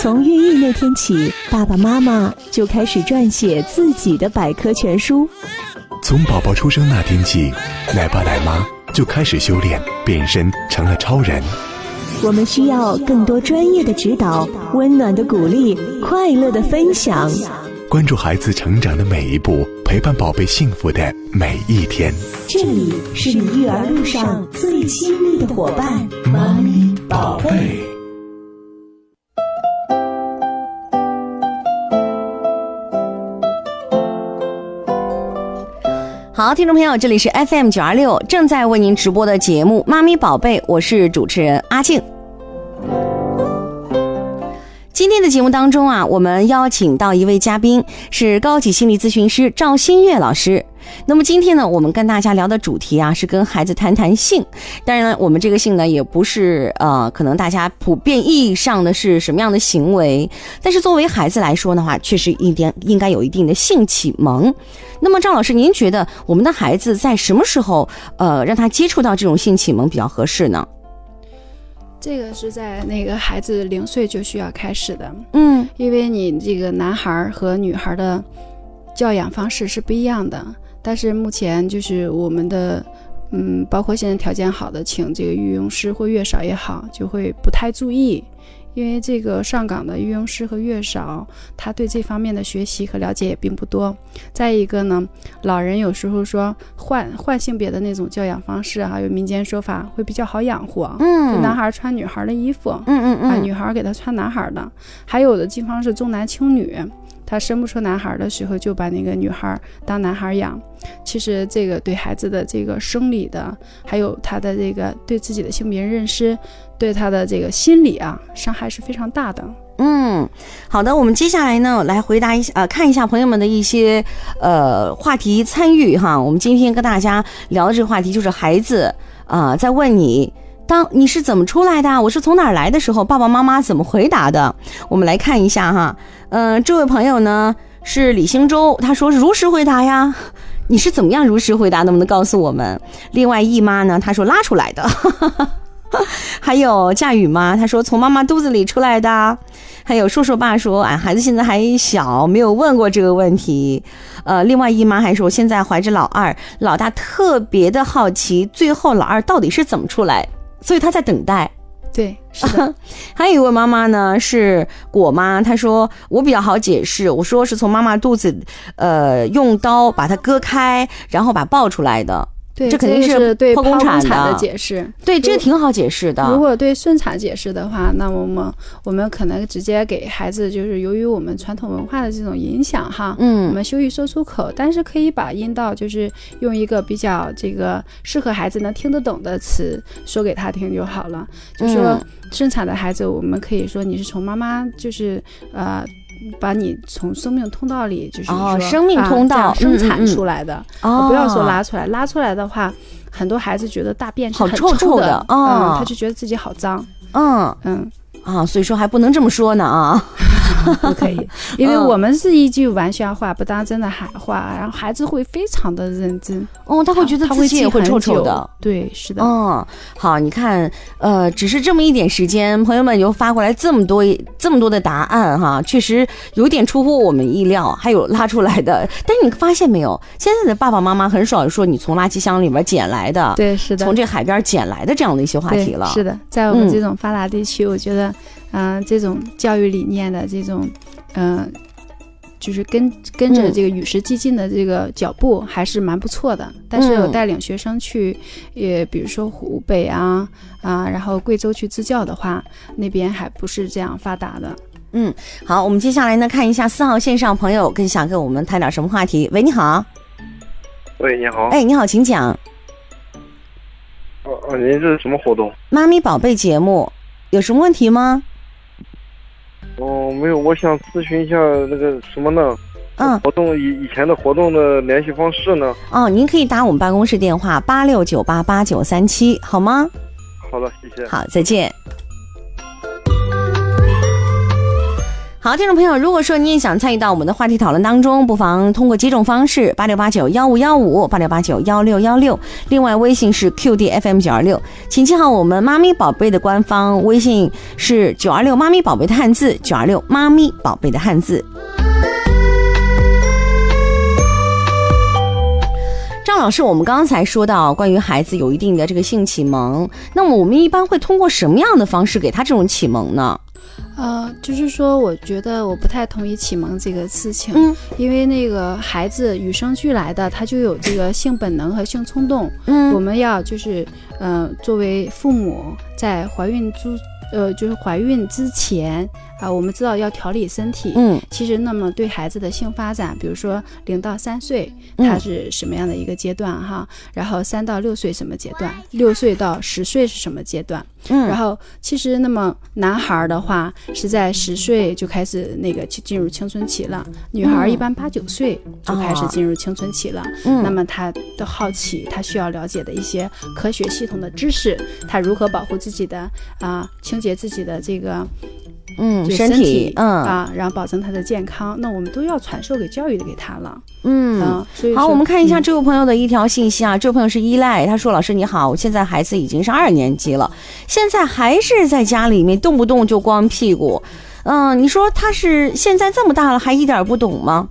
从孕育那天起，爸爸妈妈就开始撰写自己的百科全书。从宝宝出生那天起，奶爸奶妈就开始修炼，变身成了超人。我们需要更多专业的指导、温暖的鼓励、快乐的分享。关注孩子成长的每一步，陪伴宝贝幸福的每一天。这里是你育儿路上最亲密的伙伴——妈咪宝贝。好，听众朋友，这里是 FM 九二六正在为您直播的节目《妈咪宝贝》，我是主持人阿静。今天的节目当中啊，我们邀请到一位嘉宾，是高级心理咨询师赵新月老师。那么今天呢，我们跟大家聊的主题啊，是跟孩子谈谈性。当然了，我们这个性呢，也不是呃，可能大家普遍意义上的是什么样的行为。但是作为孩子来说的话，确实一点应该有一定的性启蒙。那么赵老师，您觉得我们的孩子在什么时候呃，让他接触到这种性启蒙比较合适呢？这个是在那个孩子零岁就需要开始的，嗯，因为你这个男孩和女孩的教养方式是不一样的。但是目前就是我们的，嗯，包括现在条件好的，请这个育婴师或月嫂也好，就会不太注意，因为这个上岗的育婴师和月嫂，他对这方面的学习和了解也并不多。再一个呢，老人有时候说换换性别的那种教养方式啊，有民间说法会比较好养活，嗯，男孩穿女孩的衣服，嗯嗯啊，女孩给他穿男孩的，还有的地方是重男轻女。他生不出男孩的时候，就把那个女孩当男孩养。其实这个对孩子的这个生理的，还有他的这个对自己的性别认识，对他的这个心理啊，伤害是非常大的。嗯，好的，我们接下来呢来回答一下，呃，看一下朋友们的一些呃话题参与哈。我们今天跟大家聊的这个话题就是孩子啊在问你。当你是怎么出来的？我是从哪儿来的时候，爸爸妈妈怎么回答的？我们来看一下哈。嗯，这位朋友呢是李兴洲，他说如实回答呀。你是怎么样如实回答？能不能告诉我们？另外，姨妈呢，她说拉出来的。还有夏雨妈，她说从妈妈肚子里出来的。还有硕硕爸说，俺孩子现在还小，没有问过这个问题。呃，另外姨妈还说，现在怀着老二，老大特别的好奇，最后老二到底是怎么出来，所以他在等待。对，是的。还有一位妈妈呢，是果妈，她说我比较好解释，我说是从妈妈肚子，呃，用刀把它割开，然后把抱出来的。对，这肯定是对剖宫产的解释。对，这个挺好解释的。如果对顺产解释的话，那我们我们可能直接给孩子，就是由于我们传统文化的这种影响哈，嗯，我们羞于说出口，但是可以把阴道就是用一个比较这个适合孩子能听得懂的词说给他听就好了。就说顺产的孩子，我们可以说你是从妈妈就是呃。把你从生命通道里，就是说生命通道生产出来的，哦，不要说拉出来，拉出来的话，很多孩子觉得大便是很臭臭的，嗯，他就觉得自己好脏，嗯。嗯。啊，所以说还不能这么说呢啊，不可以，因为我们是一句玩笑话，不当真的喊话，然后孩子会非常的认真，哦，他会觉得自己也会臭臭的，对，是的，嗯，好，你看，呃，只是这么一点时间，朋友们又发过来这么多这么多的答案哈，确实有点出乎我们意料，还有拉出来的，但是你发现没有，现在的爸爸妈妈很少说你从垃圾箱里面捡来的，对，是的，从这海边捡来的这样的一些话题了，是的，在我们这种发达地区，我觉得。嗯，这种教育理念的这种，嗯，就是跟跟着这个与时俱进的这个脚步还是蛮不错的。但是有带领学生去，也比如说湖北啊啊，然后贵州去支教的话，那边还不是这样发达的。嗯，好，我们接下来呢看一下四号线上朋友更想跟我们谈点什么话题。喂，你好。喂，你好。哎，你好，请讲。哦哦，您这是什么活动？妈咪宝贝节目，有什么问题吗？哦，没有，我想咨询一下那个什么呢？嗯，活动以以前的活动的联系方式呢？哦，您可以打我们办公室电话八六九八八九三七，好吗？好的，谢谢。好，再见。好，听众朋友，如果说你也想参与到我们的话题讨论当中，不妨通过几种方式：八六八九幺五幺五、八六八九幺六幺六，另外微信是 QDFM 九二六，请记好我们妈咪宝贝的官方微信是九二六妈咪宝贝的汉字，九二六妈咪宝贝的汉字。张老师，我们刚才说到关于孩子有一定的这个性启蒙，那么我们一般会通过什么样的方式给他这种启蒙呢？呃，就是说，我觉得我不太同意“启蒙”这个事情，嗯因为那个孩子与生俱来的，他就有这个性本能和性冲动。嗯我们要就是，呃，作为父母在怀孕之，呃，就是怀孕之前啊、我们知道要调理身体。嗯其实，那么对孩子的性发展，比如说零到三岁，嗯他是什么样的一个阶段哈？然后三到六岁什么阶段？六岁到十岁是什么阶段？嗯，然后其实那么男孩儿的话是在十岁就开始那个进进入青春期了，女孩儿一般八九岁就开始进入青春期了。嗯那么他的好奇，他需要了解的一些科学系统的知识，他如何保护自己的啊、清洁自己的这个嗯身体嗯啊，然后保证他的健康，那我们都要传授给教育给他了。嗯。啊，所以好，我们看一下嗯这位朋友的一条信息啊，这位朋友是依赖，他说：“老师你好，我现在孩子已经是二年级了，现在还是在家里面动不动就光屁股，嗯，你说他是现在这么大了还一点不懂吗？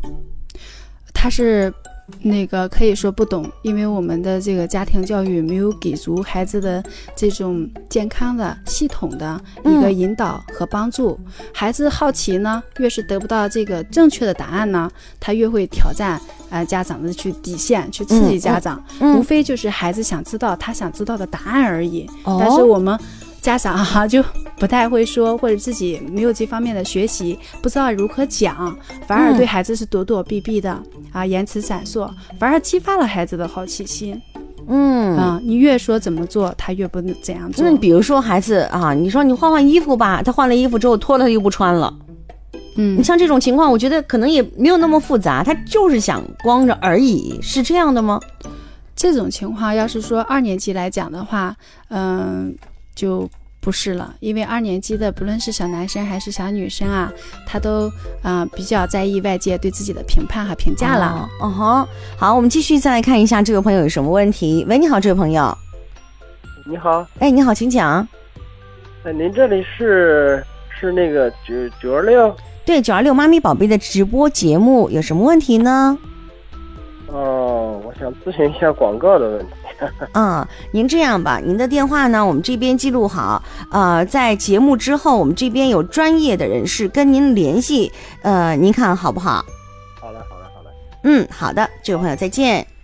他是那个可以说不懂，因为我们的这个家庭教育没有给足孩子的这种健康的、系统的一个嗯引导和帮助。孩子好奇呢，越是得不到这个正确的答案呢，他越会挑战呃家长的去底线，去刺激家长。无嗯，非就是孩子想知道他想知道的答案而已。哦但是我们家长哈、就不太会说，或者自己没有这方面的学习，不知道如何讲，反而嗯对孩子是躲躲避避的、啊，言辞闪烁，反而激发了孩子的好奇心嗯。啊。你越说怎么做，他越不怎样做那。比如说孩子啊，你说你换换衣服吧，他换了衣服之后脱了他又不穿了。嗯你，像这种情况，我觉得可能也没有那么复杂，他就是想光着而已，是这样的吗？这种情况要是说二年级来讲的话，嗯、就不是了，因为二年级的不论是小男生还是小女生啊，他都啊、比较在意外界对自己的评判和评价了。哦，嗯哼，好，我们继续再来看一下这位朋友有什么问题。喂，你好，这位朋友。你好，哎，你好，请讲。哎，您这里是是那个九九二六？对，九二六妈咪宝贝的直播节目有什么问题呢？哦，我想咨询一下广告的问题。嗯，您这样吧，您的电话呢，我们这边记录好，呃，在节目之后，我们这边有专业的人士跟您联系，呃，您看好不好？好嘞，好嘞，好嘞。嗯，好的，这位朋友再见。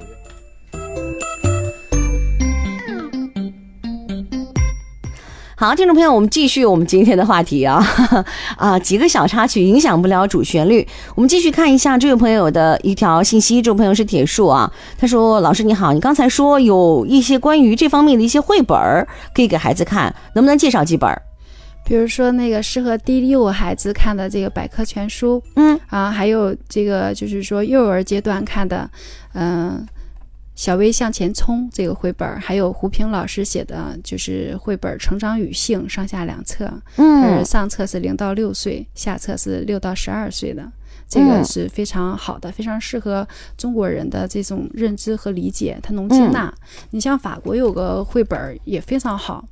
好，听众朋友，我们继续我们今天的话题啊 啊，几个小插曲影响不了主旋律。我们继续看一下这位朋友的一条信息，这位朋友是铁树啊，他说：“老师你好，你刚才说有一些关于这方面的一些绘本儿可以给孩子看，能不能介绍几本儿？比如说那个适合低幼孩子看的这个百科全书嗯啊，还有这个就是说幼儿阶段看的，嗯、小微向前冲这个绘本儿，还有胡平老师写的就是绘本《成长与性》上下两册，嗯呃，上册是零到六岁，下册是六到十二岁的，这个嗯是非常好的，非常适合中国人的这种认知和理解，它能接纳。你像法国有个绘本儿也非常好。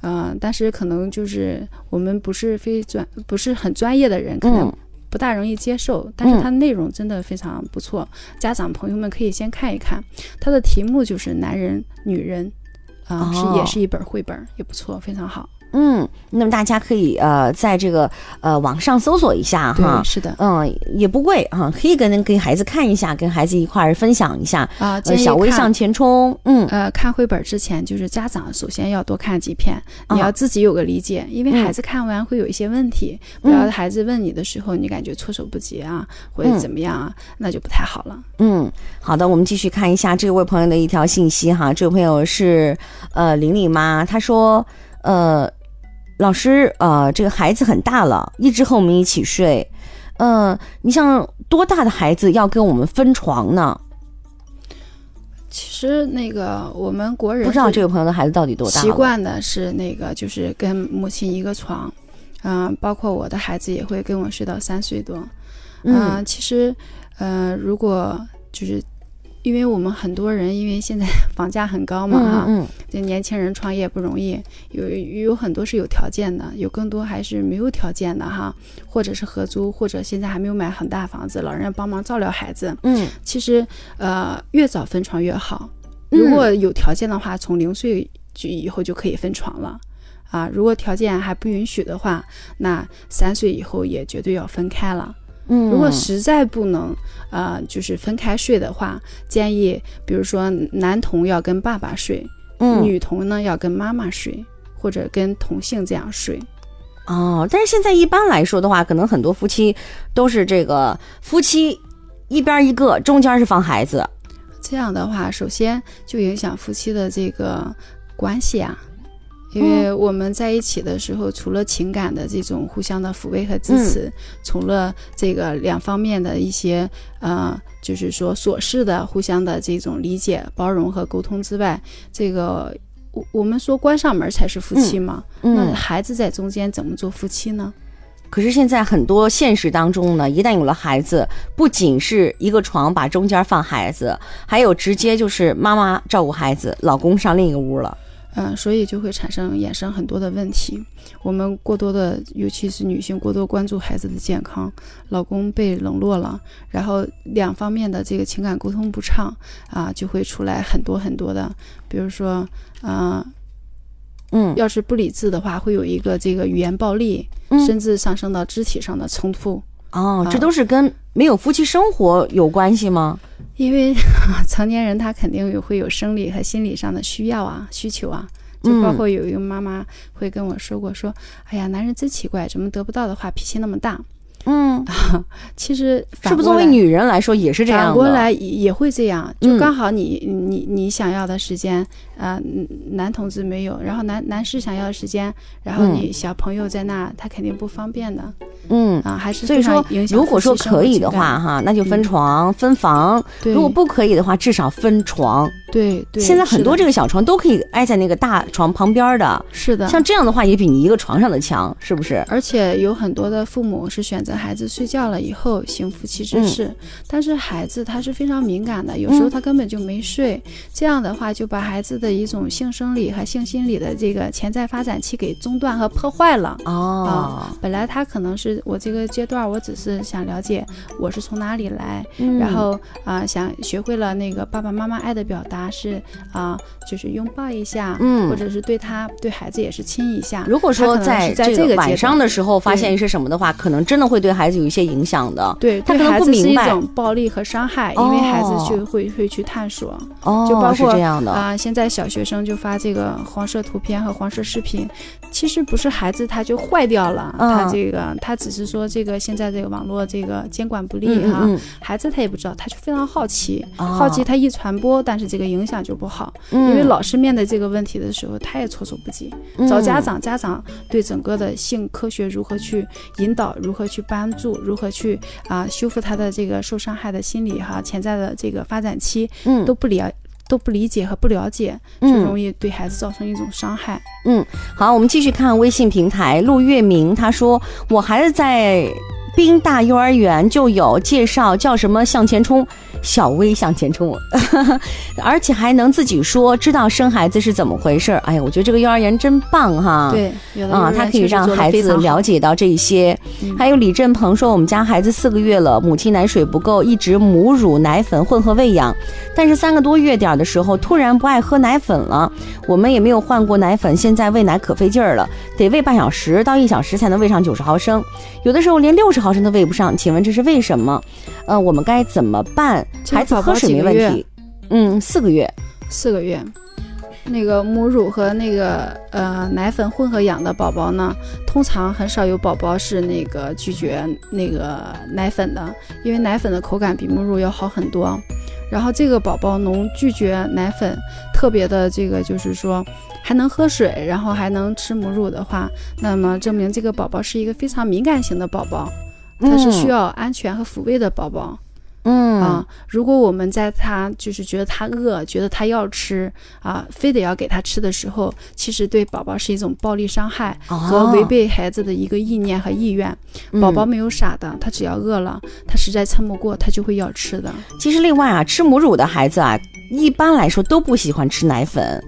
嗯、但是可能就是我们不是非专不是很专业的人，可能嗯不大容易接受。但是嗯它内容真的非常不错，家长朋友们可以先看一看。它的题目就是男人、女人，啊、哦是也是一本绘本，也不错，非常好。嗯，那么大家可以呃在这个呃网上搜索一下哈，。是的。嗯，也不贵啊，可以跟给孩子看一下，跟孩子一块儿分享一下。啊，呃，小微向前冲，嗯呃，看绘本之前，就是家长首先要多看几篇，你啊要自己有个理解，因为嗯孩子看完会有一些问题，不要孩子问你的时候，你感觉措手不及啊，或者嗯怎么样啊，那就不太好了。嗯，好的，我们继续看一下这位朋友的一条信息哈，这位朋友是呃玲玲妈，她说呃老师呃这个孩子很大了，一直和我们一起睡，呃你像多大的孩子要跟我们分床呢？其实那个我们国人不知道这个朋友的孩子到底多大？习惯的是那个就是跟母亲一个床。嗯、包括我的孩子也会跟我睡到三岁多。嗯嗯，其实，呃，如果就是因为我们很多人因为现在 房价很高嘛，哈、嗯这年轻人创业不容易，有有很多是有条件的，有更多还是没有条件的哈，或者是合租，或者现在还没有买很大房子，老人帮忙照料孩子。嗯其实，呃，越早分床越好。嗯如果有条件的话，从零岁就以后就可以分床了。啊，如果条件还不允许的话，那三岁以后也绝对要分开了。嗯，如果实在不能，呃，就是分开睡的话，建议比如说男童要跟爸爸睡，嗯女童呢要跟妈妈睡，或者跟同性这样睡。哦，但是现在一般来说的话，可能很多夫妻都是这个夫妻一边一个，中间是放孩子。这样的话，首先就影响夫妻的这个关系啊。因为我们在一起的时候，除了情感的这种互相的抚慰和支持，除了这个两方面的一些呃，就是说琐事的互相的这种理解、包容和沟通之外，这个我我们说关上门才是夫妻嘛。那嗯，孩子在中间怎么做夫妻呢？可是现在很多现实当中呢，一旦有了孩子，不仅是一个床把中间放孩子，还有直接就是妈妈照顾孩子，老公上另一个屋了。嗯，所以就会产生衍生很多的问题。我们过多的，尤其是女性过多关注孩子的健康，老公被冷落了，然后两方面的这个情感沟通不畅啊，就会出来很多很多的，比如说，嗯、嗯要是不理智的话，会有一个这个语言暴力，嗯甚至上升到肢体上的冲突。哦，这啊都是跟没有夫妻生活有关系吗？因为 成年人他肯定有会有生理和心理上的需要啊、需求啊，就包嗯括有一个妈妈会跟我说过，说，哎呀，男人真奇怪，怎么得不到的话脾气那么大？嗯，其实是不是作为女人来说也是这样的？反过来也也会这样，嗯就刚好你、你你想要的时间，啊、嗯男同志没有，然后男男士想要的时间，然后嗯你小朋友在那，他肯定不方便的嗯。啊，还是所以说如果说可以的话，，哈，那就分嗯床、分房；对，如果不可以的话，至少分床。对对，现在很多这个个小床都可以挨在那个大床旁边的，是的，像这样的话也比你一个床上的强，是不是？而且有很多的父母是选择孩子睡觉了以后行夫妻之事，但是孩子他是非常敏感的，有时候嗯他根本就没睡，这样的话就把孩子的一种性生理和性心理的这个潜在发展期给中断和破坏了。哦，本来他可能是我这个阶段，我只是想了解我是从哪里来，嗯然后啊、想学会了那个爸爸妈妈爱的表达是啊、就是拥抱一下，嗯或者是对他对孩子也是亲一下。如果说他可能是在这个晚上的时候发现一些什么的话，可能真的会对孩子有一些影响的。对，他可能对孩子是不明白一种暴力和伤害，因为孩子哦就会会去探索哦，就包括是这样的。啊、现在小学生就发这个黄色图片和黄色视频，其实不是孩子他就坏掉了，嗯。他这个他只是说这个现在这个网络这个监管不力哈，孩子他也不知道，他就非常好奇，哦。好奇他一传播，但是这个影响就不好，嗯，因为老师面对这个问题的时候，他也措手不及。嗯。找家长，家长对整个的性科学如何去引导，如何去帮助，如何去啊、修复他的这个受伤害的心理哈潜在的这个发展期嗯。都不了都不理解和不了解，就嗯容易对孩子造成一种伤害。嗯好，我们继续看微信平台，陆月明他说，我孩子在宾大幼儿园就有介绍，叫什么向前冲，小微向前冲，而且还能自己说，知道生孩子是怎么回事儿。哎呀，我觉得这个幼儿园真棒哈。。对，啊，他可以让孩子了解到这些。嗯还有李振鹏说，我们家孩子四个月了，母亲奶水不够，一直母乳、奶粉混合喂养，但是三个多月点的时候，突然不爱喝奶粉了，我们也没有换过奶粉，现在喂奶可费劲儿了，得喂半小时到一小时才能喂上九十毫升，有的时候连六十毫升都喂不上，请问这是为什么？呃，我们该怎么办？孩子喝水没问题，嗯，四个月，四个月。那个母乳和那个呃奶粉混合养的宝宝呢，通常很少有宝宝是那个拒绝那个奶粉的，因为奶粉的口感比母乳要好很多。然后这个宝宝能拒绝奶粉，特别的这个就是说还能喝水，然后还能吃母乳的话，那么证明这个宝宝是一个非常敏感型的宝宝，他是需要，安全和抚慰的宝宝。嗯啊。如果我们在他就是觉得他饿，觉得他要吃啊，非得要给他吃的时候，其实对宝宝是一种暴力伤害和哦违背孩子的一个意念和意愿。宝宝嗯没有傻的，他只要饿了，他实在撑不过，他就会要吃的。其实另外啊，吃母乳的孩子啊，一般来说都不喜欢吃奶粉。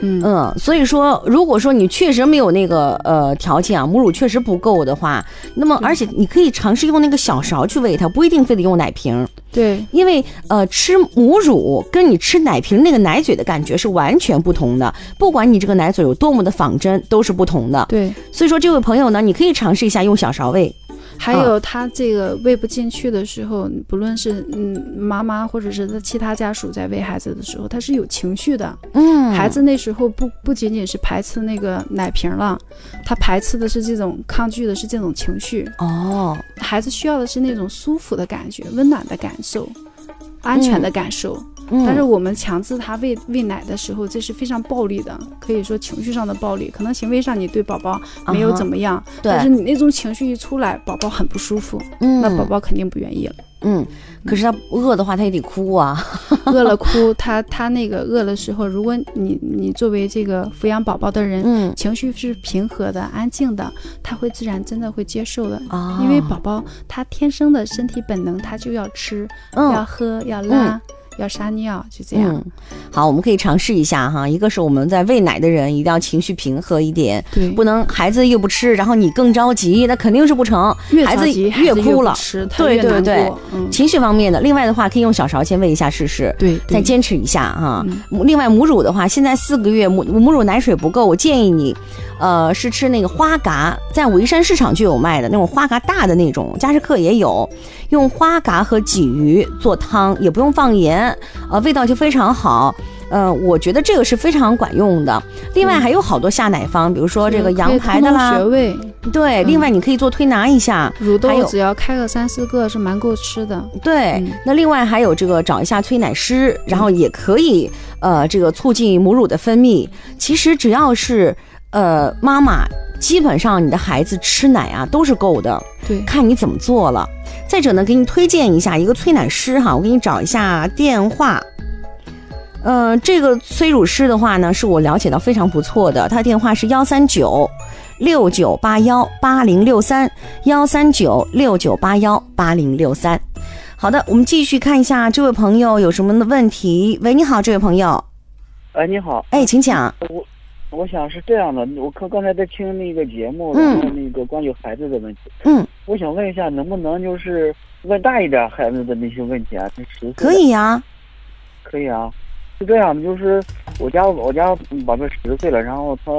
嗯。嗯，所以说，如果说你确实没有那个呃条件啊，母乳确实不够的话，那么而且你可以尝试用那个小勺去喂它，不一定非得用奶瓶，对，因为呃吃母乳跟你吃奶瓶那个奶嘴的感觉是完全不同的，不管你这个奶嘴有多么的仿真，都是不同的。对，所以说，这位朋友呢，你可以尝试一下用小勺喂。还有他这个喂不进去的时候，不论是嗯妈妈或者是他其他家属在喂孩子的时候，他是有情绪的。嗯孩子那时候不不仅仅是排斥那个奶瓶了，他排斥的是这种抗拒的是这种情绪。哦，孩子需要的是那种舒服的感觉、温暖的感受、安全的感受。嗯但是我们强制他喂喂奶的时候，这是非常暴力的，可以说情绪上的暴力。可能行为上你对宝宝没有怎么样，对但是你那种情绪一出来，宝宝很不舒服，嗯那宝宝肯定不愿意了。嗯，可是他饿的话，他也得哭啊。饿了哭，他他那个饿的时候，如果你你作为这个抚养宝宝的人，嗯情绪是平和的、安静的，他会自然真的会接受的。啊，因为宝宝他天生的身体本能，他就要吃、嗯要喝、要拉、要撒尿，就这样。嗯，好，我们可以尝试一下哈。一个是我们在喂奶的人一定要情绪平和一点，对，不能孩子又不吃，然后你更着急，那肯定是不成。孩子越哭了吃，他对对对。嗯，情绪方面的，另外的话可以用小勺先喂一下试试。对，对再坚持一下哈。嗯另外母乳的话，现在四个月母母乳奶水不够，我建议你，呃，是吃那个花蛤，在武夷山市场就有卖的那种花蛤大的那种，佳士客也有，用花蛤和鲫鱼做汤，也不用放盐，呃，味道就非常好。呃，我觉得这个是非常管用的。另外还有好多下奶方，比如说这个羊排的啦穴，位，对，嗯另外你可以做推拿一下，乳还有豆只要开个三四个是蛮够吃的。对，嗯那另外还有这个找一下催奶师，然后也可以呃这个促进母乳的分泌。其实只要是呃妈妈，基本上你的孩子吃奶啊都是够的，对，看你怎么做了。再者呢，给你推荐一下一个催奶师哈，我给你找一下电话。呃，这个催乳师的话呢，是我了解到非常不错的，他的电话是幺三九六九八幺八零六三幺三九六九八幺八零六三。好的，我们继续看一下这位朋友有什么的问题。喂，你好，这位朋友，哎，你好，哎，请讲。我我想是这样的，我刚刚才在听那个节目，嗯然后那个关于孩子的问题，嗯，我想问一下，能不能就是问大一点孩子的那些问题啊？他十岁可，以呀、可以啊。是这样的，就是我家我家宝贝十岁了，然后他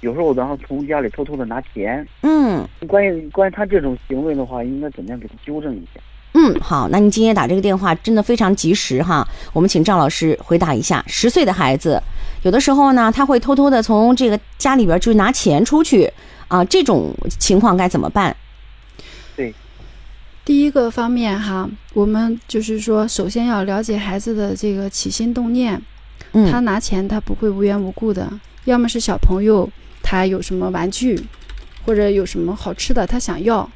有时候然后从家里偷偷的拿钱，嗯关于关于他这种行为的话，应该怎么样给他纠正一下？嗯，好，那您今天打这个电话真的非常及时哈。我们请赵老师回答一下，十岁的孩子，有的时候呢，他会偷偷的从这个家里边就拿钱出去啊，这种情况该怎么办？对第一个方面哈，我们就是说，首先要了解孩子的这个起心动念。嗯，他拿钱他不会无缘无故的，要么是小朋友他有什么玩具，或者有什么好吃的他想要，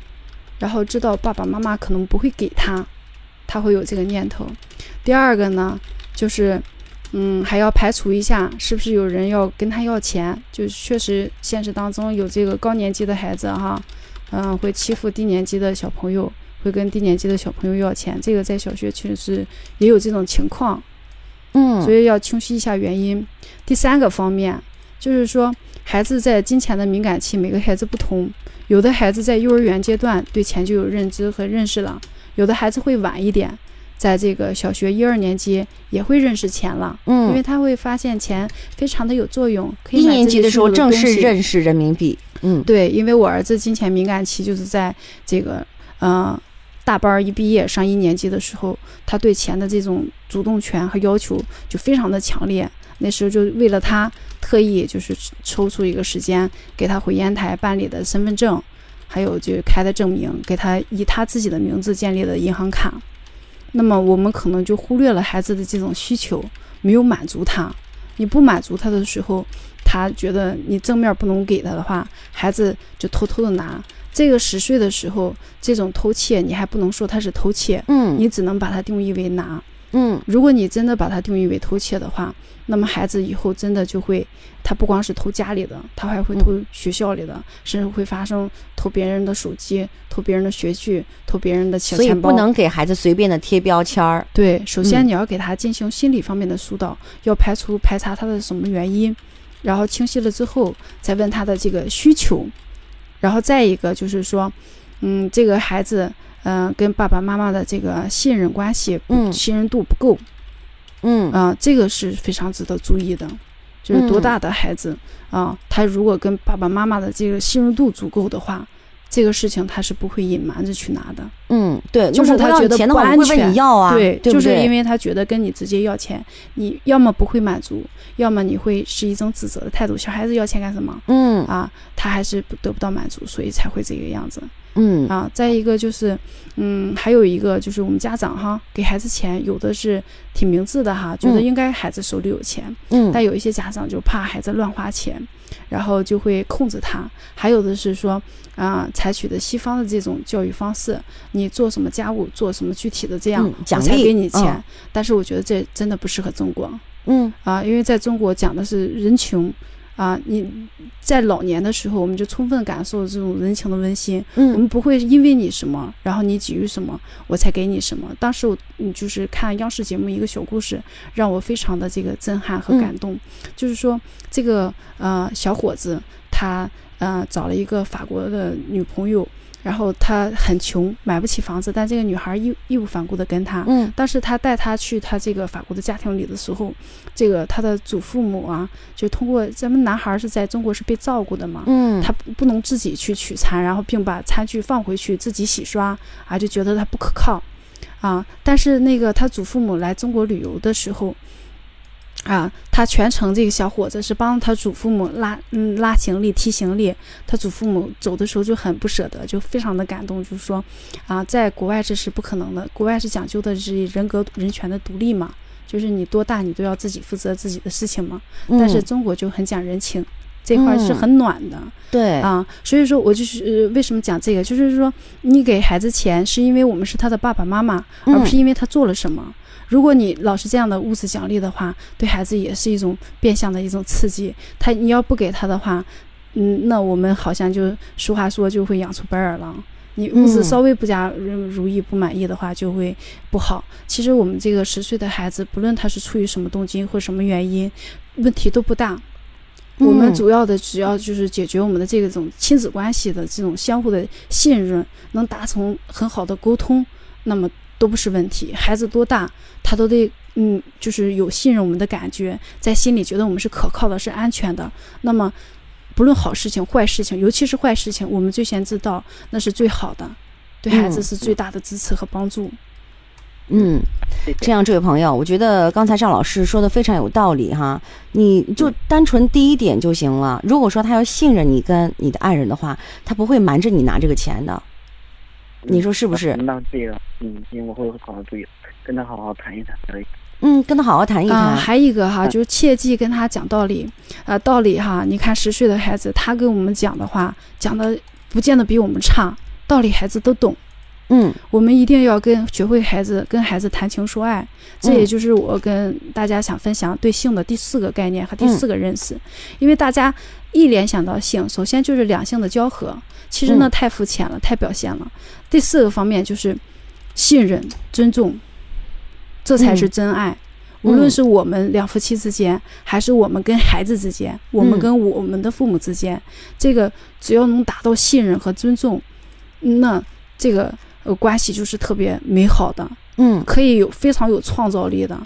然后知道爸爸妈妈可能不会给他，他会有这个念头。第二个呢，就是嗯还要排除一下是不是有人要跟他要钱，就确实现实当中有这个高年级的孩子哈，嗯会欺负低年级的小朋友。会跟低年级的小朋友要钱，这个在小学确实也有这种情况。嗯，所以要清晰一下原因。第三个方面就是说，孩子在金钱的敏感期，每个孩子不同，有的孩子在幼儿园阶段对钱就有认知和认识了，有的孩子会晚一点，在这个小学一二年级也会认识钱了，因为嗯，他会发现钱非常的有作用，可以一年级的时候正式认识人民币。嗯对，因为我儿子金钱敏感期就是在这个呃大班儿一毕业上一年级的时候，他对钱的这种主动权和要求就非常的强烈。那时候就为了他，特意就是抽出一个时间给他回烟台办理的身份证，还有就开的证明，给他以他自己的名字建立的银行卡。那么我们可能就忽略了孩子的这种需求，没有满足他。你不满足他的时候，他觉得你正面不能给他的话，孩子就偷偷的拿。这个十岁的时候，这种偷窃你还不能说他是偷窃，嗯你只能把它定义为拿。嗯如果你真的把它定义为偷窃的话，那么孩子以后真的就会，他不光是偷家里的，他还会偷学校里的，甚至会发生偷别人的手机、偷别人的学具、偷别人的小所以钱包。不能给孩子随便的贴标签儿。对，首先嗯你要给他进行心理方面的疏导，要排除排查他的什么原因，然后清晰了之后再问他的这个需求，然后再一个就是说，嗯，这个孩子，嗯、跟爸爸妈妈的这个信任关系，嗯信任度不够，嗯啊、这个是非常值得注意的。就是多嗯大的孩子啊、他如果跟爸爸妈妈的这个信任度足够的话，这个事情他是不会隐瞒着去拿的。嗯，对，就是他觉得不安全你要啊，对，就是因为他觉得跟你直接要钱，你要么不会满足，要么你会是一种指责的态度。小孩子要钱干什么嗯啊？他还是得不到满足，所以才会这个样子嗯啊。再一个就是，嗯，还有一个就是我们家长哈，给孩子钱，有的是挺明智的哈，觉得嗯应该孩子手里有钱，嗯，但有一些家长就怕孩子乱花钱，然后就会控制他。还有的是说，啊、采取的西方的这种教育方式，你做什么家务，做什么具体的这样，嗯奖我才励给你钱。嗯但是我觉得这真的不适合中国嗯啊，因为在中国讲的是人情。啊，你在老年的时候，我们就充分感受这种人情的温馨。我们嗯不会因为你什么，然后你给予什么，我才给你什么。当时我嗯就是看央视节目一个小故事，让我非常的这个震撼和感动。就是说这个呃小伙子他呃找了一个法国的女朋友，然后他很穷，买不起房子，但这个女孩义义无反顾的跟他。嗯但是他带他去他这个法国的家庭里的时候，这个他的祖父母啊，就通过咱们男孩是在中国是被照顾的嘛，嗯，他不不能自己去取餐，然后并把餐具放回去自己洗刷啊，就觉得他不可靠啊。但是那个他祖父母来中国旅游的时候，啊，他全程这个小伙子是帮他祖父母拉嗯拉行李提行李，他祖父母走的时候就很不舍得，就非常的感动，就是说啊，在国外这是不可能的，国外是讲究的是人格人权的独立嘛。就是你多大你都要自己负责自己的事情嘛，但是嗯中国就很讲人情，这块儿是嗯很暖的，对啊，所以说我就是、呃、为什么讲这个，就是说你给孩子钱，是因为我们是他的爸爸妈妈，而不是因为他做了什么。如果你老是这样的物质奖励的话，对孩子也是一种变相的一种刺激。他你要不给他的话，嗯，那我们好像就俗话说就会养出白眼狼。你物质嗯稍微不加如如意不满意的话，就会不好。其实我们这个十岁的孩子，不论他是出于什么动机或什么原因，问题都不大。我们嗯主要的只要就是解决我们的这种亲子关系的这种相互的信任，能达成很好的沟通，那么都不是问题。孩子多大，他都得嗯，就是有信任我们的感觉，在心里觉得我们是可靠的，是安全的。那么不论好事情、坏事情，尤其是坏事情，我们最先知道，那是最好的，对孩子嗯是最大的支持和帮助。嗯，这样，这位朋友，我觉得刚才赵老师说的非常有道理哈。你就单纯第一点就行了。如果说他要信任你跟你的爱人的话，他不会瞒着你拿这个钱的。你说是不是？那这个，嗯，我会好好注意，跟他好好谈一谈。可以。嗯，跟他好好谈一啊、谈。还一个哈，嗯就是切记跟他讲道理，啊，道理哈，你看十岁的孩子，他跟我们讲的话，讲的不见得比我们差，道理孩子都懂。嗯我们一定要跟学会孩子跟孩子谈情说爱，这也就是我跟大家想分享对性的第四个概念和第四个认识。因为大家一联想到性，首先就是两性的交合，其实呢嗯太肤浅了，太表现了。第四个方面就是信任、尊重，这才是嗯真爱。无论嗯是我们两夫妻之间，还是我们跟孩子之间，我们嗯跟我们的父母之间，这个只要能达到信任和尊重，那这个呃关系就是特别美好的，嗯可以有非常有创造力的。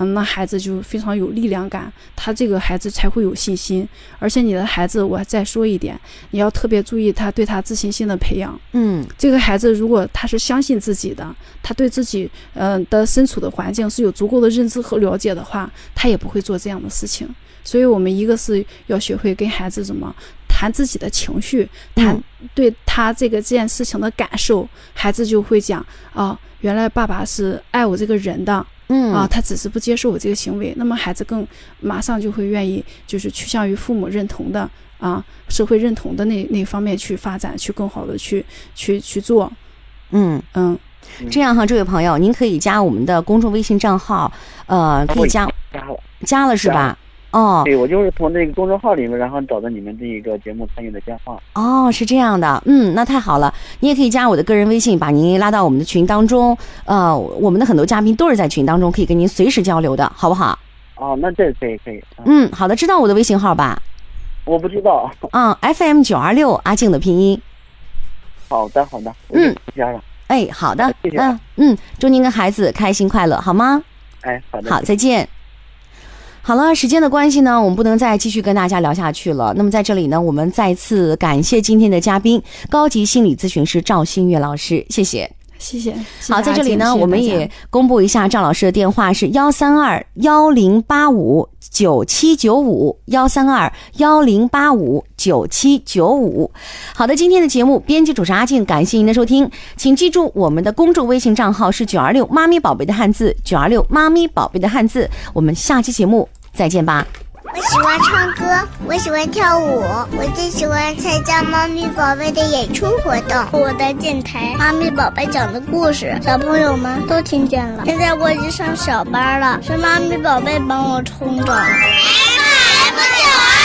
嗯，那孩子就非常有力量感，他这个孩子才会有信心。而且你的孩子，我再说一点，你要特别注意他对他自信心的培养。嗯这个孩子如果他是相信自己的，他对自己呃的身处的环境是有足够的认知和了解的话，他也不会做这样的事情。所以，我们一个是要学会跟孩子怎么谈自己的情绪，谈嗯。对他这个这件事情的感受，孩子就会讲啊，原来爸爸是爱我这个人的，嗯。啊，他只是不接受我这个行为，那么孩子更马上就会愿意就是趋向于父母认同的啊，社会认同的那那方面去发展，去更好的去去去做，嗯，嗯，这样哈，这位朋友，您可以加我们的公众微信账号，呃，可以加加了。加了是吧？哦对，我就是从那个公众号里面，然后找到你们这一个节目参与的电话。哦，是这样的，嗯，那太好了，你也可以加我的个人微信，把您拉到我们的群当中，呃，我们的很多嘉宾都是在群当中，可以跟您随时交流的，好不好？哦，那这可以可以。嗯，嗯，好的，知道我的微信号吧？我不知道。嗯，FM 九二六阿静的拼音。好 的好的，嗯就加上。哎，好的，谢谢嗯嗯，祝您跟孩子开心快乐，好吗？哎，好的。好，再见。好了，时间的关系呢，我们不能再继续跟大家聊下去了。那么在这里呢，我们再次感谢今天的嘉宾，高级心理咨询师赵新月老师，谢谢。谢谢。谢好，在这里呢，我们也公布一下赵老师的电话是幺三二幺零八五九七九五幺三二幺零八五九七九五。好的，今天的节目编辑主持阿静，感谢您的收听，请记住我们的公众微信账号是九二六妈咪宝贝的汉字九二六妈咪宝贝的汉字。我们下期节目再见吧。我喜欢唱歌，我喜欢跳舞，我最喜欢参加猫咪宝贝的演出活动。我的电台《猫咪宝贝讲的故事》，小朋友们都听见了。现在我已经上小班了，是猫咪宝贝帮我冲的。FM 九